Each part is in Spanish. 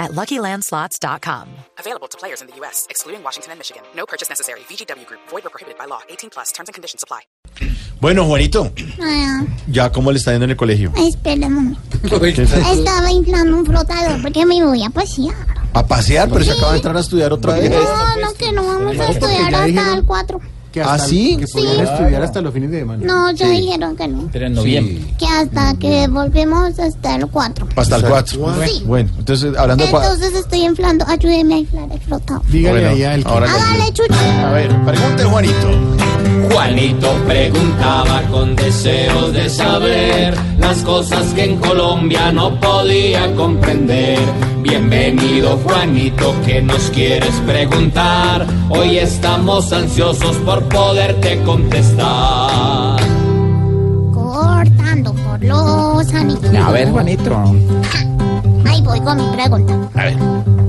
at LuckyLandSlots.com. Available to players in the U.S., excluding Washington and Michigan. No purchase necessary. VGW Group. Void or prohibited by law. 18 plus. Terms and conditions apply. Bueno, Juanito, Ah, ¿ya cómo le está yendo en el colegio? espera un momento. Estaba inflando un flotador porque me voy a pasear. A pasear, pero se acaba de entrar a estudiar otra vez. No, no, que no vamos a estudiar hasta el 4. Que ¿Ah, sí? Que podían estudiar hasta los fines de semana. No, ya dijeron que no. Pero en noviembre. Que hasta que volvemos hasta el 4. Hasta el 4. Sí. Bueno, entonces, hablando de... cua- Entonces estoy inflando. Ayúdeme a inflar el flotador. Dígale Bueno, allá el que... Hágale. A ver, pregunte, Juanito. Juanito preguntaba con deseos de saber las cosas que en Colombia no podía comprender. Bienvenido Juanito, que nos quieres preguntar? Hoy estamos ansiosos por poderte contestar. Cortando por los anillos. A ver, Juanito. Ahí voy con mi pregunta. Los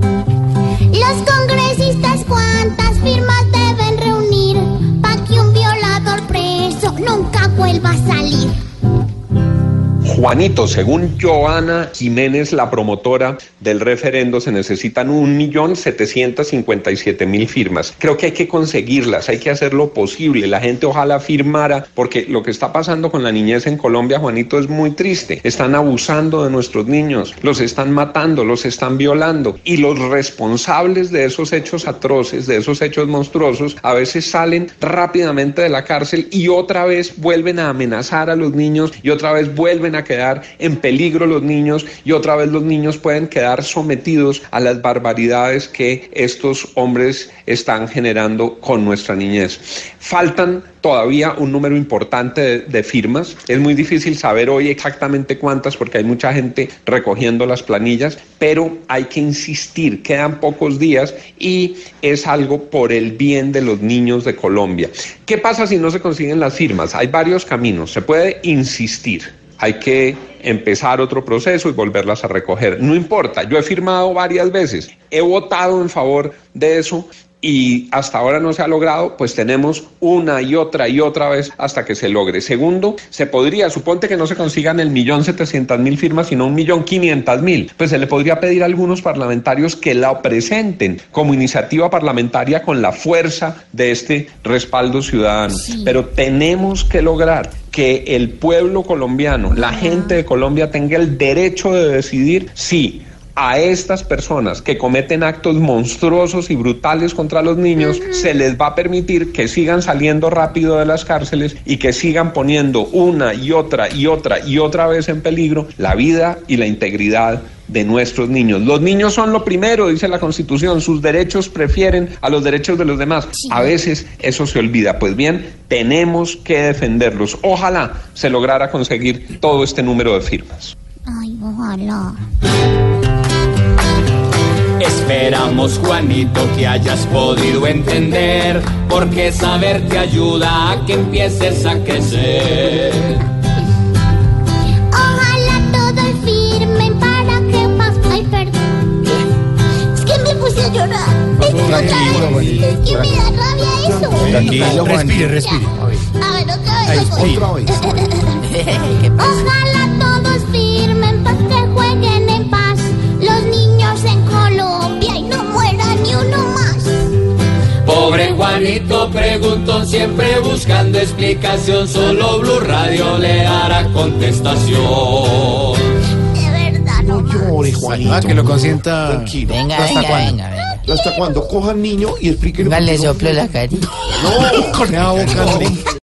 Juanito, según Joana Jiménez, la promotora del referendo, se necesitan 1.757.000 firmas. Creo que hay que conseguirlas, hay que hacer lo posible. La gente ojalá firmara, porque lo que está pasando con la niñez en Colombia, Juanito, es muy triste. Están abusando de nuestros niños, los están matando, los están violando. Y los responsables de esos hechos atroces, de esos hechos monstruosos, a veces salen rápidamente de la cárcel y otra vez vuelven a amenazar a los niños y otra vez vuelven a quedar en peligro los niños y otra vez los niños pueden quedar sometidos a las barbaridades que estos hombres están generando con nuestra niñez. Faltan todavía un número importante de, de firmas. Es muy difícil saber hoy exactamente cuántas porque hay mucha gente recogiendo las planillas, pero hay que insistir, quedan pocos días y es algo por el bien de los niños de Colombia. ¿Qué pasa si no se consiguen las firmas? Hay varios caminos. Se puede insistir. Hay que empezar otro proceso y volverlas a recoger. No importa, yo he firmado varias veces, he votado en favor de eso y hasta ahora no se ha logrado, pues tenemos una y otra y otra vez hasta que se logre. Segundo, se podría, suponte que no se consigan el millón setecientas mil firmas, sino un millón quinientas mil, pues se le podría pedir a algunos parlamentarios que la presenten como iniciativa parlamentaria con la fuerza de este respaldo ciudadano. Pero tenemos que lograr que el pueblo colombiano, la gente de Colombia tenga el derecho de decidir si a estas personas que cometen actos monstruosos y brutales contra los niños se les va a permitir que sigan saliendo rápido de las cárceles y que sigan poniendo una y otra y otra y otra vez en peligro la vida y la integridad de nuestros niños. Los niños son lo primero, dice la Constitución, sus derechos prefieren a los derechos de los demás. A veces eso se olvida. Pues bien, tenemos que defenderlos. Ojalá se lograra conseguir todo este número de firmas. Ay, ojalá. Esperamos, Juanito, que hayas podido entender, porque saber te ayuda a que empieces a crecer. Es que me da rabia eso. Tranquilo, Respire, respire. A ver, otra vez. Otra vez. Ojalá todos firmen para que jueguen en paz los niños en Colombia y no muera ni uno más. Pobre Juanito preguntó siempre buscando explicación, solo Blue Radio le dará contestación. De verdad, no más. Llore, Juanito. Ah, que lo consienta. Tranquilo. Venga, ¿Hasta venga, venga, venga. ¿Hasta cuándo? Coja al niño y explíquele. Venga, le soplo la carita. No, Con la boca, no.